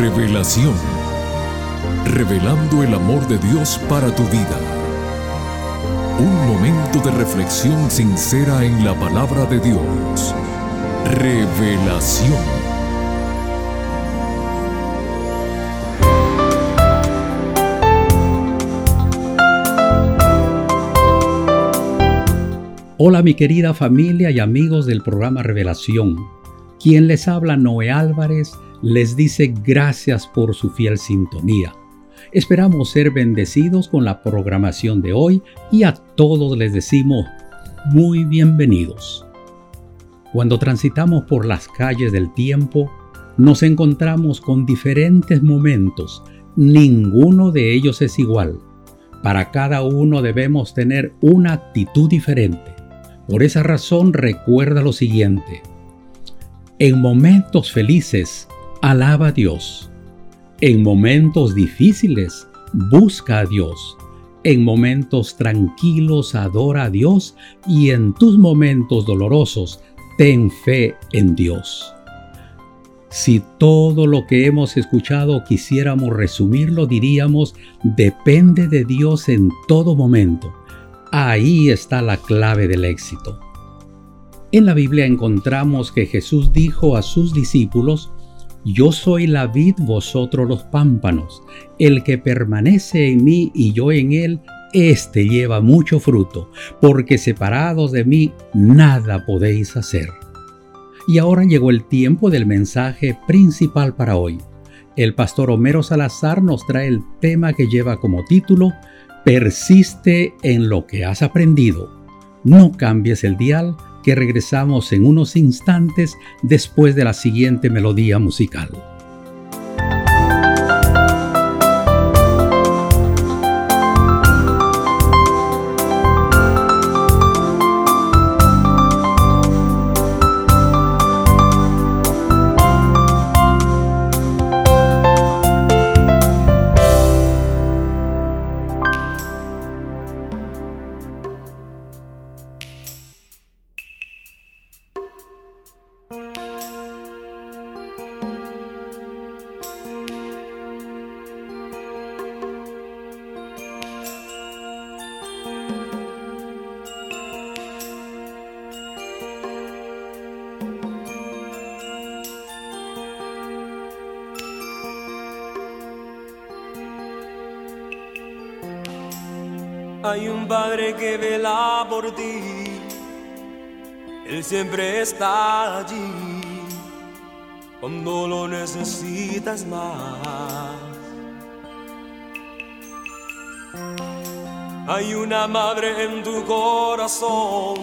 Revelación. Revelando el amor de Dios para tu vida. Un momento de reflexión sincera en la palabra de Dios. Revelación. Hola mi querida familia y amigos del programa Revelación. Quien les habla Noé Álvarez les dice gracias por su fiel sintonía. Esperamos ser bendecidos con la programación de hoy y a todos les decimos muy bienvenidos. Cuando transitamos por las calles del tiempo, nos encontramos con diferentes momentos. Ninguno de ellos es igual. Para cada uno debemos tener una actitud diferente. Por esa razón recuerda lo siguiente. En momentos felices, alaba a Dios. En momentos difíciles, busca a Dios. En momentos tranquilos, adora a Dios. Y en tus momentos dolorosos, ten fe en Dios. Si todo lo que hemos escuchado quisiéramos resumirlo, diríamos, depende de Dios en todo momento. Ahí está la clave del éxito. En la Biblia encontramos que Jesús dijo a sus discípulos, Yo soy la vid, vosotros los pámpanos. El que permanece en mí y yo en él, éste lleva mucho fruto, porque separados de mí nada podéis hacer. Y ahora llegó el tiempo del mensaje principal para hoy. El pastor Homero Salazar nos trae el tema que lleva como título Persiste en lo que has aprendido. No cambies el dial, que regresamos en unos instantes después de la siguiente melodía musical. Hay un padre que vela por ti, Él siempre está allí cuando lo necesitas más. Hay una madre en tu corazón,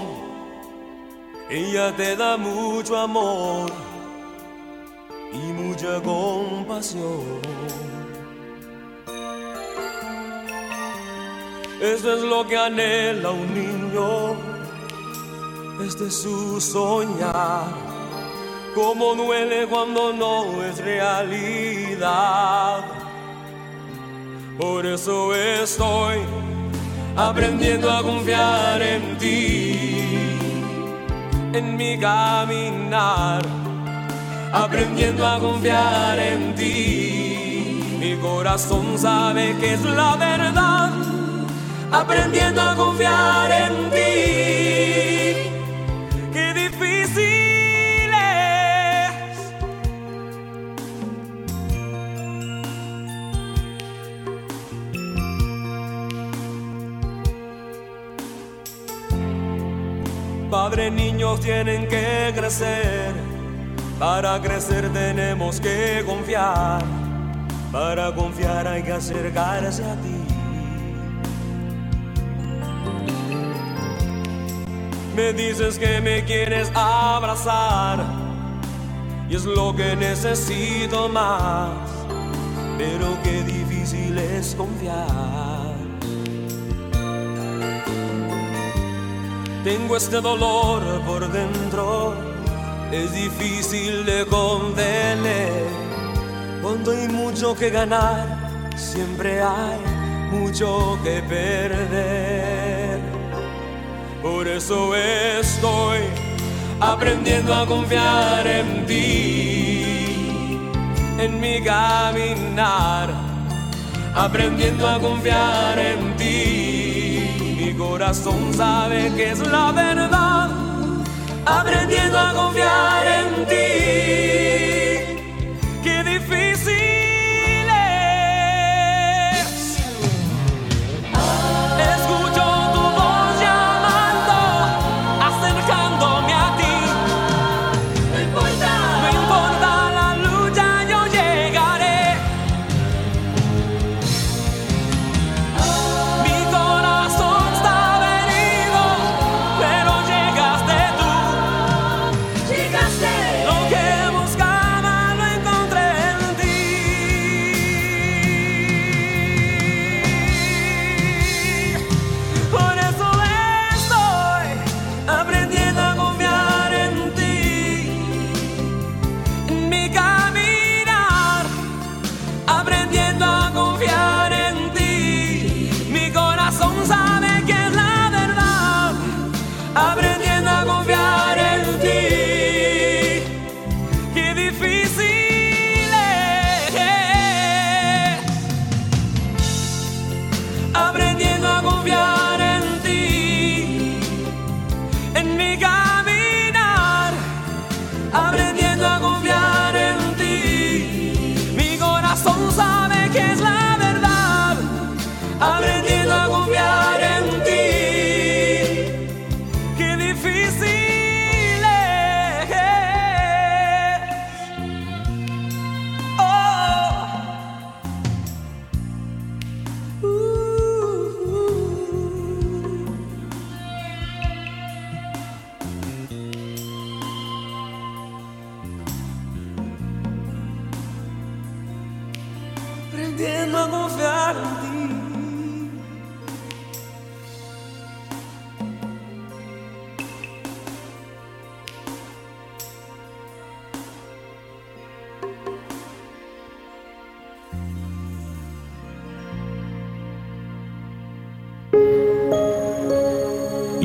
ella te da mucho amor y mucha compasión. Eso es lo que anhela un niño. Este es su soñar. Como duele cuando no es realidad. Por eso estoy aprendiendo a confiar en ti, en mi caminar. Aprendiendo a confiar en ti. Mi corazón sabe que es la verdad aprendiendo a confiar en ti. Qué difícil es. Padre, niños tienen que crecer. Para crecer tenemos que confiar. Para confiar hay que acercarse a ti. Me dices que me quieres abrazar y es lo que necesito más, pero qué difícil es confiar. Tengo este dolor por dentro, es difícil de contener. Cuando hay mucho que ganar, siempre hay mucho que perder. Por eso estoy aprendiendo a confiar en ti, en mi caminar, aprendiendo a confiar en ti. Mi corazón sabe que es la verdad, aprendiendo a confiar en ti.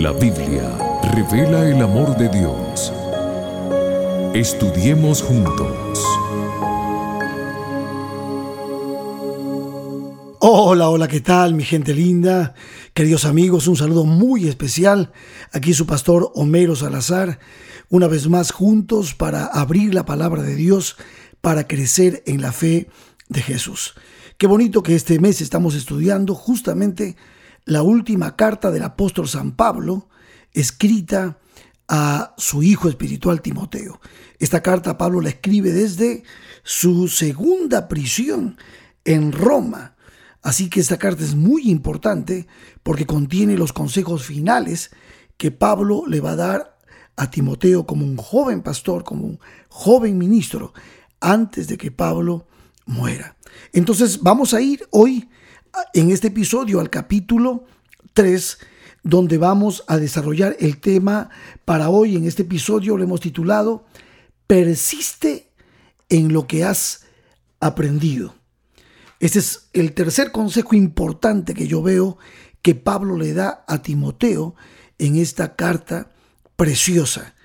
La Biblia revela el amor de Dios. Estudiemos juntos. Hola, hola, ¿qué tal mi gente linda? Queridos amigos, un saludo muy especial. Aquí su pastor Homero Salazar, una vez más juntos para abrir la palabra de Dios, para crecer en la fe de Jesús. Qué bonito que este mes estamos estudiando justamente la última carta del apóstol San Pablo, escrita a su hijo espiritual Timoteo. Esta carta Pablo la escribe desde su segunda prisión en Roma. Así que esta carta es muy importante porque contiene los consejos finales que Pablo le va a dar a Timoteo como un joven pastor, como un joven ministro, antes de que Pablo muera. Entonces vamos a ir hoy en este episodio al capítulo 3, donde vamos a desarrollar el tema para hoy. En este episodio lo hemos titulado Persiste en lo que has aprendido. Este es el tercer consejo importante que yo veo que Pablo le da a Timoteo en esta carta preciosa.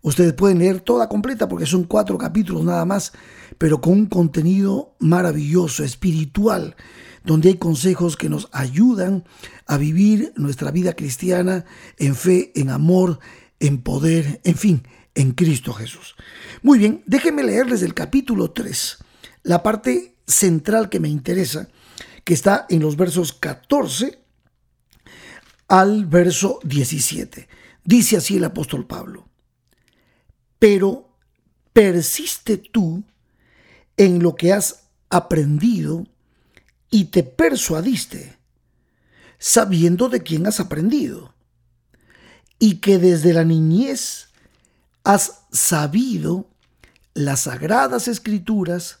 Ustedes pueden leer toda completa porque son cuatro capítulos nada más, pero con un contenido maravilloso, espiritual, donde hay consejos que nos ayudan a vivir nuestra vida cristiana en fe, en amor, en poder, en fin, en Cristo Jesús. Muy bien, déjenme leerles el capítulo 3, la parte central que me interesa, que está en los versos 14 al verso 17. Dice así el apóstol Pablo, pero persiste tú en lo que has aprendido y te persuadiste, sabiendo de quién has aprendido, y que desde la niñez has sabido las sagradas escrituras,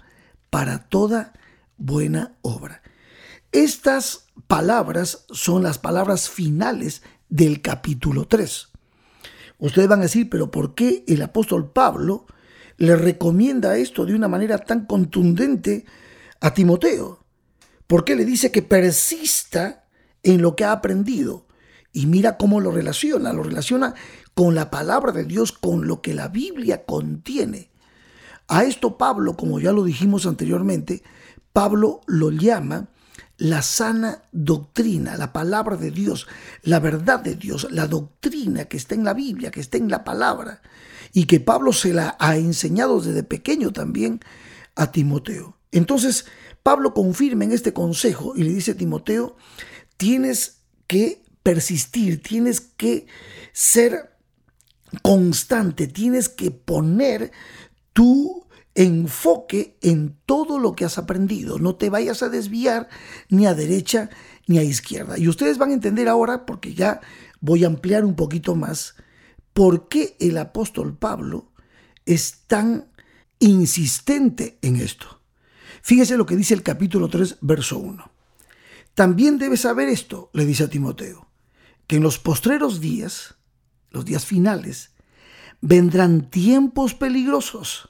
para toda buena obra. Estas palabras son las palabras finales del capítulo 3. Ustedes van a decir, pero ¿por qué el apóstol Pablo le recomienda esto de una manera tan contundente a Timoteo? ¿Por qué le dice que persista en lo que ha aprendido? Y mira cómo lo relaciona, lo relaciona con la palabra de Dios, con lo que la Biblia contiene. A esto Pablo, como ya lo dijimos anteriormente, Pablo lo llama la sana doctrina, la palabra de Dios, la verdad de Dios, la doctrina que está en la Biblia, que está en la palabra, y que Pablo se la ha enseñado desde pequeño también a Timoteo. Entonces, Pablo confirma en este consejo y le dice a Timoteo, tienes que persistir, tienes que ser constante, tienes que poner tu enfoque en todo lo que has aprendido. No te vayas a desviar ni a derecha ni a izquierda. Y ustedes van a entender ahora, porque ya voy a ampliar un poquito más, por qué el apóstol Pablo es tan insistente en esto. Fíjese lo que dice el capítulo 3, verso 1. También debes saber esto, le dice a Timoteo, que en los postreros días, los días finales, vendrán tiempos peligrosos,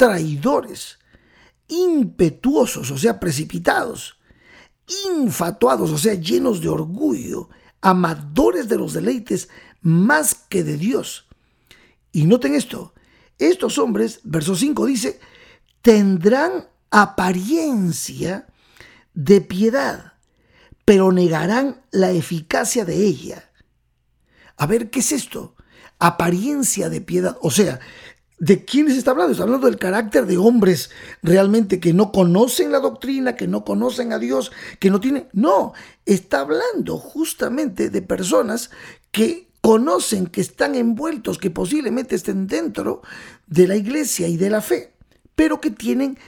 traidores, impetuosos, o sea, precipitados, infatuados, o sea, llenos de orgullo, amadores de los deleites más que de Dios. Y noten esto, estos hombres, verso 5 dice, tendrán apariencia de piedad, pero negarán la eficacia de ella. A ver, ¿qué es esto? Apariencia de piedad. O sea, ¿de quiénes está hablando? Está hablando del carácter de hombres realmente que no conocen la doctrina, que no conocen a Dios, que no tienen... No, está hablando justamente de personas que conocen, que están envueltos, que posiblemente estén dentro de la iglesia y de la fe, pero que tienen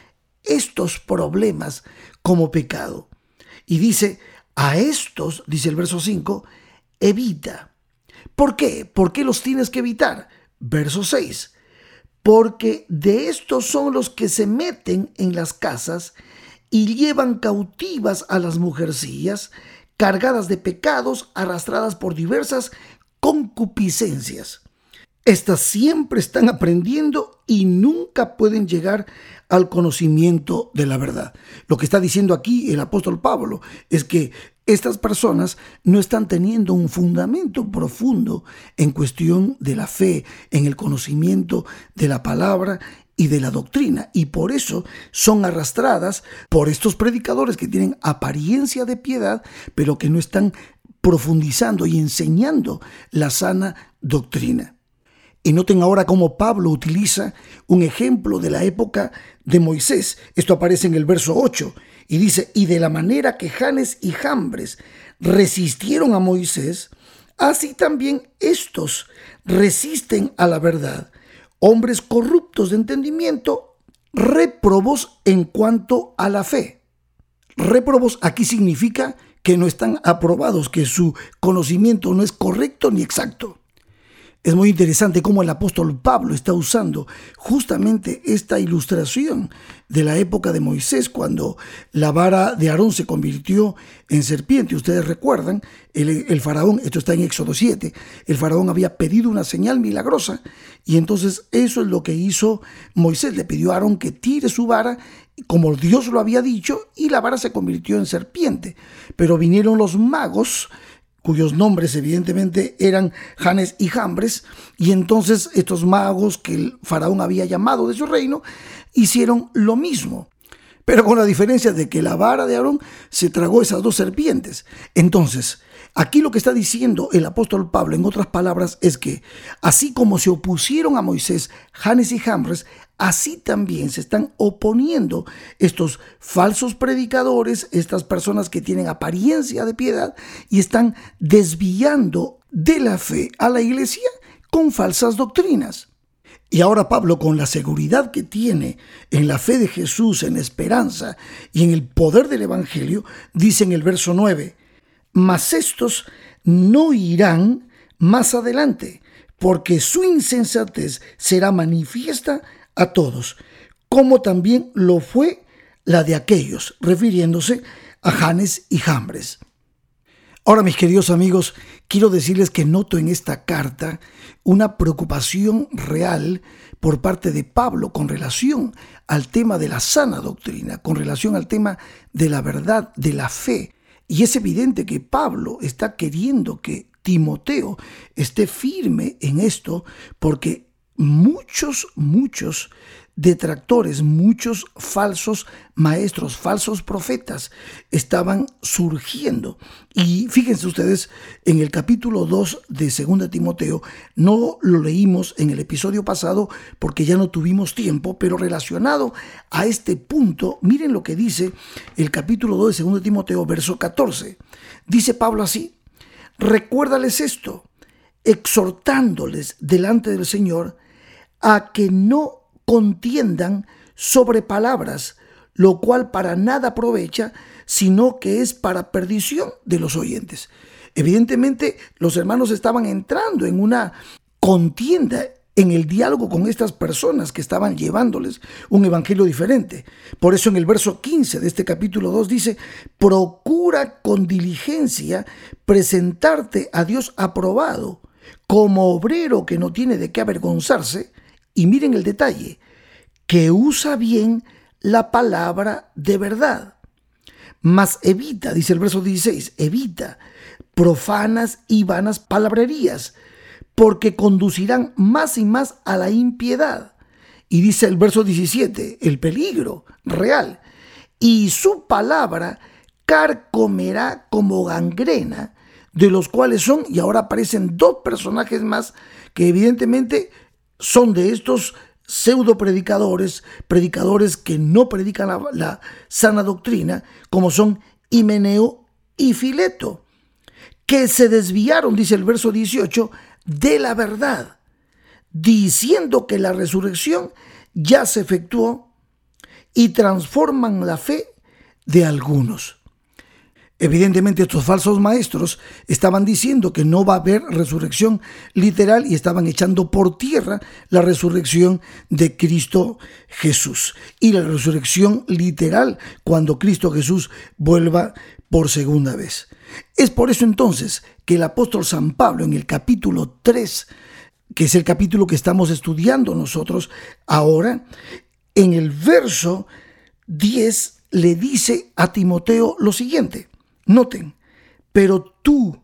estos problemas como pecado. Y dice, a estos, dice el verso 5, evita. ¿Por qué? ¿Por qué los tienes que evitar? Verso 6. Porque de estos son los que se meten en las casas y llevan cautivas a las mujercillas, cargadas de pecados, arrastradas por diversas concupiscencias. Estas siempre están aprendiendo y nunca pueden llegar al conocimiento de la verdad. Lo que está diciendo aquí el apóstol Pablo es que estas personas no están teniendo un fundamento profundo en cuestión de la fe, en el conocimiento de la palabra y de la doctrina y por eso son arrastradas por estos predicadores que tienen apariencia de piedad pero que no están profundizando y enseñando la sana doctrina. Y noten ahora cómo Pablo utiliza un ejemplo de la época de Moisés. Esto aparece en el verso 8 y dice, y de la manera que Janes y Jambres resistieron a Moisés, así también estos resisten a la verdad. Hombres corruptos de entendimiento, reprobos en cuanto a la fe. Reprobos aquí significa que no están aprobados, que su conocimiento no es correcto ni exacto. Es muy interesante cómo el apóstol Pablo está usando justamente esta ilustración de la época de Moisés, cuando la vara de Aarón se convirtió en serpiente. Ustedes recuerdan, el, faraón, esto está en Éxodo 7, el faraón había pedido una señal milagrosa y entonces eso es lo que hizo Moisés. Le pidió a Aarón que tire su vara como Dios lo había dicho y la vara se convirtió en serpiente. Pero vinieron los magos cuyos nombres evidentemente eran Janes y Jambres, y entonces estos magos que el faraón había llamado de su reino, hicieron lo mismo, pero con la diferencia de que la vara de Aarón se tragó esas dos serpientes. Entonces, Aquí lo que está diciendo el apóstol Pablo, en otras palabras, es que así como se opusieron a Moisés, Janes y Jambres, así también se están oponiendo estos falsos predicadores, estas personas que tienen apariencia de piedad y están desviando de la fe a la iglesia con falsas doctrinas. Y ahora Pablo, con la seguridad que tiene en la fe de Jesús, en esperanza y en el poder del Evangelio, dice en el verso 9, mas estos no irán más adelante, porque su insensatez será manifiesta a todos, como también lo fue la de aquellos, refiriéndose a Janes y Jambres. Ahora, mis queridos amigos, quiero decirles que noto en esta carta una preocupación real por parte de Pablo con relación al tema de la sana doctrina, con relación al tema de la verdad, de la fe. Y es evidente que Pablo está queriendo que Timoteo esté firme en esto porque muchos, muchos detractores, muchos falsos maestros, falsos profetas estaban surgiendo. Y fíjense ustedes, en el capítulo 2 de 2 Timoteo, no lo leímos en el episodio pasado porque ya no tuvimos tiempo, pero relacionado a este punto, miren lo que dice el capítulo 2 de 2 Timoteo, verso 14. Dice Pablo así, recuérdales esto, exhortándoles delante del Señor a que no contiendan sobre palabras, lo cual para nada aprovecha, sino que es para perdición de los oyentes. Evidentemente, los hermanos estaban entrando en una contienda en el diálogo con estas personas que estaban llevándoles un evangelio diferente. Por eso en el verso 15 de este capítulo 2 dice, procura con diligencia presentarte a Dios aprobado como obrero que no tiene de qué avergonzarse, y miren el detalle, que usa bien la palabra de verdad. Mas evita, dice el verso 16, evita profanas y vanas palabrerías, porque conducirán más y más a la impiedad. Y dice el verso 17, el peligro real. Y su palabra carcomerá como gangrena, de los cuales son, y ahora aparecen dos personajes más que evidentemente son de estos pseudo predicadores, predicadores que no predican la, sana doctrina, como son Himeneo y Fileto, que se desviaron, dice el verso 18, de la verdad, diciendo que la resurrección ya se efectuó y transforman la fe de algunos. Evidentemente estos falsos maestros estaban diciendo que no va a haber resurrección literal y estaban echando por tierra la resurrección de Cristo Jesús. Y la resurrección literal cuando Cristo Jesús vuelva por segunda vez. Es por eso entonces que el apóstol San Pablo en el capítulo 3, que es el capítulo que estamos estudiando nosotros ahora, en el verso 10 le dice a Timoteo lo siguiente. Noten, pero tú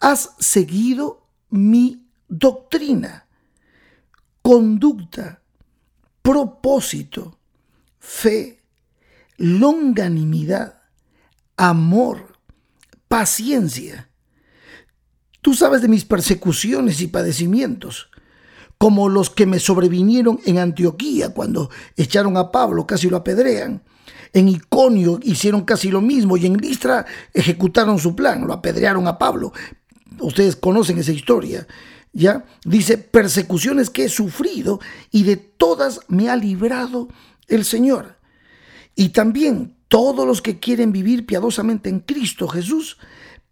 has seguido mi doctrina, conducta, propósito, fe, longanimidad, amor, paciencia. Tú sabes de mis persecuciones y padecimientos, como los que me sobrevinieron en Antioquía cuando echaron a Pablo, casi lo apedrean en Iconio hicieron casi lo mismo y en Listra ejecutaron su plan, lo apedrearon a Pablo. Ustedes conocen esa historia. ¿Ya? Dice, persecuciones que he sufrido y de todas me ha librado el Señor. Y también todos los que quieren vivir piadosamente en Cristo Jesús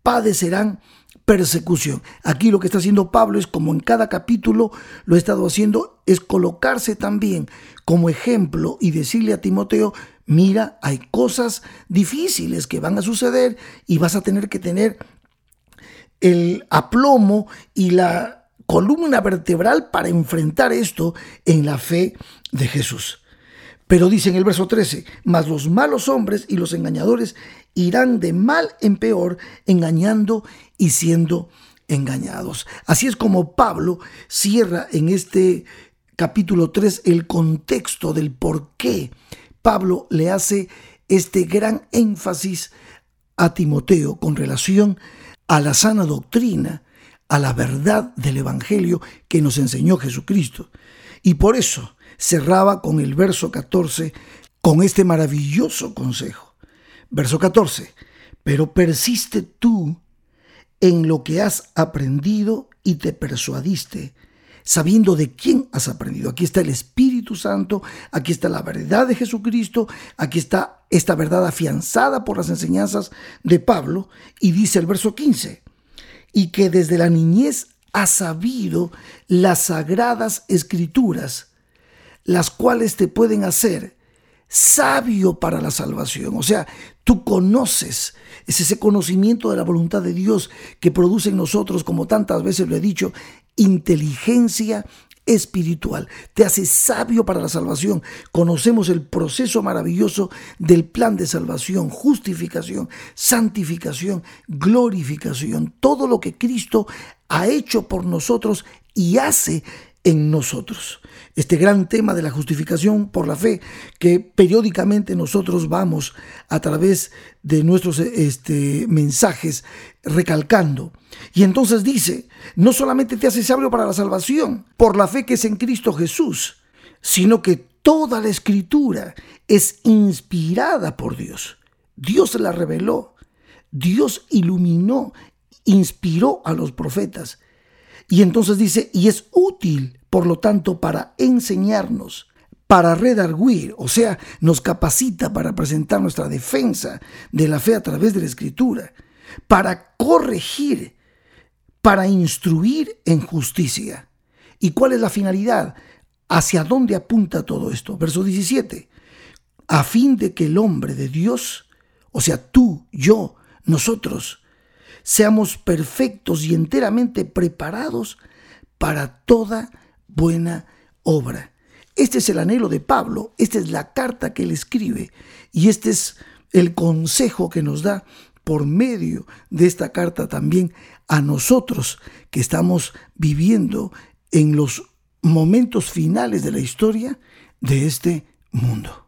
padecerán persecución. Aquí lo que está haciendo Pablo es como en cada capítulo lo ha estado haciendo, es colocarse también como ejemplo y decirle a Timoteo, mira, hay cosas difíciles que van a suceder y vas a tener que tener el aplomo y la columna vertebral para enfrentar esto en la fe de Jesús. Pero dice en el verso 13, mas los malos hombres y los engañadores irán de mal en peor, engañando y siendo engañados. Así es como Pablo cierra en este capítulo 3 el contexto del por qué Pablo le hace este gran énfasis a Timoteo con relación a la sana doctrina, a la verdad del Evangelio que nos enseñó Jesucristo. Y por eso cerraba con el verso 14, con este maravilloso consejo. Verso 14, pero persiste tú en lo que has aprendido y te persuadiste, sabiendo de quién has aprendido. Aquí está el Espíritu Santo, aquí está la verdad de Jesucristo, aquí está esta verdad afianzada por las enseñanzas de Pablo, y dice el verso 15, y que desde la niñez has sabido las sagradas escrituras, las cuales te pueden hacer sabio para la salvación. O sea, tú conoces, es ese conocimiento de la voluntad de Dios que produce en nosotros, como tantas veces lo he dicho, inteligencia espiritual, te hace sabio para la salvación. Conocemos el proceso maravilloso del plan de salvación, justificación, santificación, glorificación, todo lo que Cristo ha hecho por nosotros y hace en nosotros. Este gran tema de la justificación por la fe que periódicamente nosotros vamos a través de nuestros este, mensajes recalcando. Y entonces dice, no solamente te hace sabio para la salvación por la fe que es en Cristo Jesús, sino que toda la escritura es inspirada por Dios. Dios la reveló, Dios iluminó, inspiró a los profetas y entonces dice, y es útil, por lo tanto, para enseñarnos, para redarguir, o sea, nos capacita para presentar nuestra defensa de la fe a través de la escritura, para corregir, para instruir en justicia. ¿Y cuál es la finalidad? ¿Hacia dónde apunta todo esto? Verso 17. A fin de que el hombre de Dios, o sea, tú, yo, nosotros, seamos perfectos y enteramente preparados para toda buena obra. Este es el anhelo de Pablo, esta es la carta que él escribe y este es el consejo que nos da por medio de esta carta también a nosotros que estamos viviendo en los momentos finales de la historia de este mundo.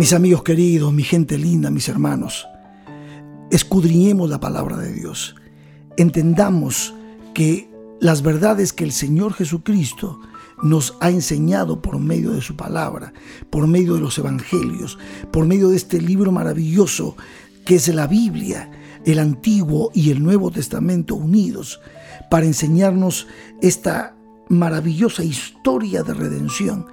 Mis amigos queridos, mi gente linda, mis hermanos, escudriñemos la palabra de Dios. Entendamos que las verdades que el Señor Jesucristo nos ha enseñado por medio de su palabra, por medio de los evangelios, por medio de este libro maravilloso que es la Biblia, el Antiguo y el Nuevo Testamento unidos, para enseñarnos esta maravillosa historia de redención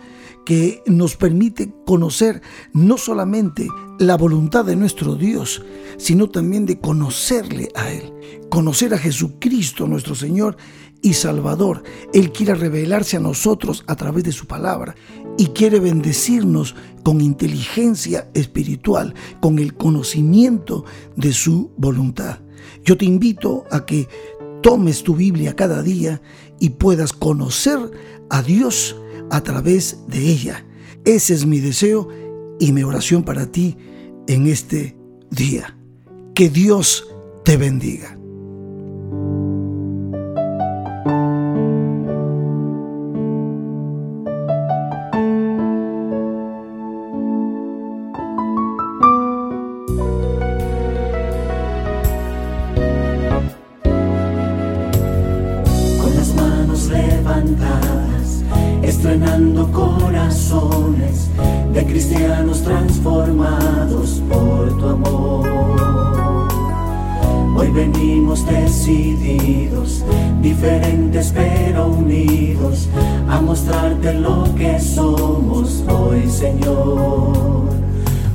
que nos permite conocer no solamente la voluntad de nuestro Dios, sino también de conocerle a Él, conocer a Jesucristo nuestro Señor y Salvador. Él quiere revelarse a nosotros a través de su palabra y quiere bendecirnos con inteligencia espiritual, con el conocimiento de su voluntad. Yo te invito a que tomes tu Biblia cada día y puedas conocer a Dios a través de ella. Ese es mi deseo y mi oración para ti en este día. Que Dios te bendiga.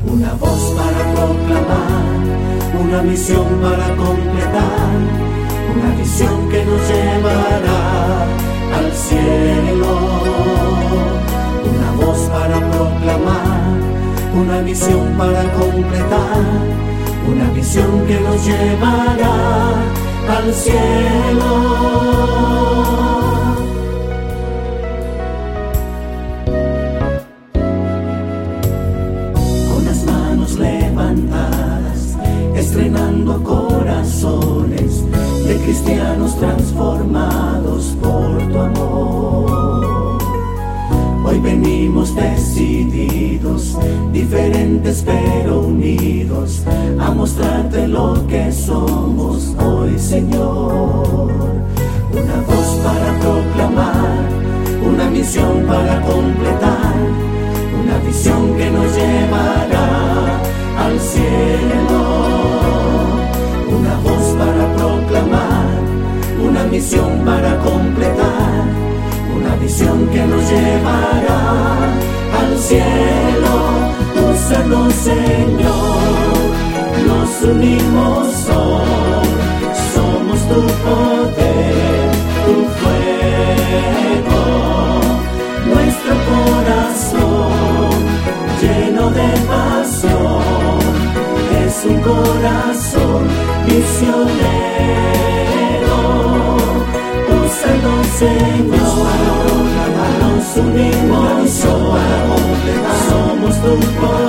Una voz para proclamar, una misión para completar, una visión que nos llevará al cielo voz para proclamar, una visión para completar, una visión que nos llevará al cielo. transformados por tu amor. Hoy venimos decididos, diferentes pero unidos, a mostrarte lo que somos hoy, Señor. Una voz para proclamar, una misión para completar misión para completar, una visión que nos llevará al cielo. Úsanos, Señor, nos unimos hoy, somos tu poder, tu fuego, nuestro corazón lleno de pasión, es un corazón misionero. Úsanos, Señor, nos unimos hoy somos tu poder,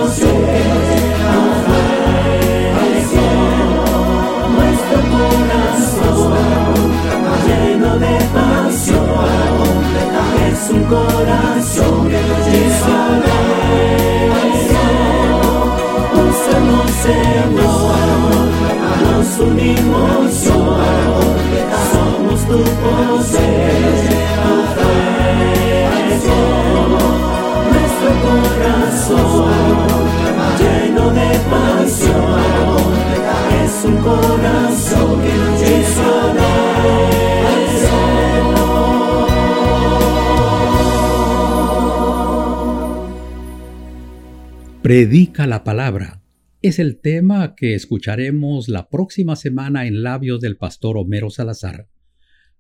Predica la palabra. Es el tema que escucharemos la próxima semana en labios del pastor Homero Salazar.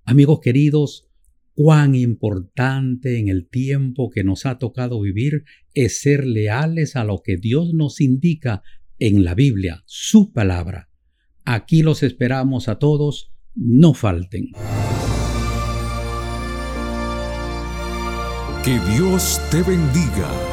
Amigos queridos, cuán importante en el tiempo que nos ha tocado vivir es ser leales a lo que Dios nos indica en la Biblia, su palabra. Aquí los esperamos a todos, no falten. Que Dios te bendiga.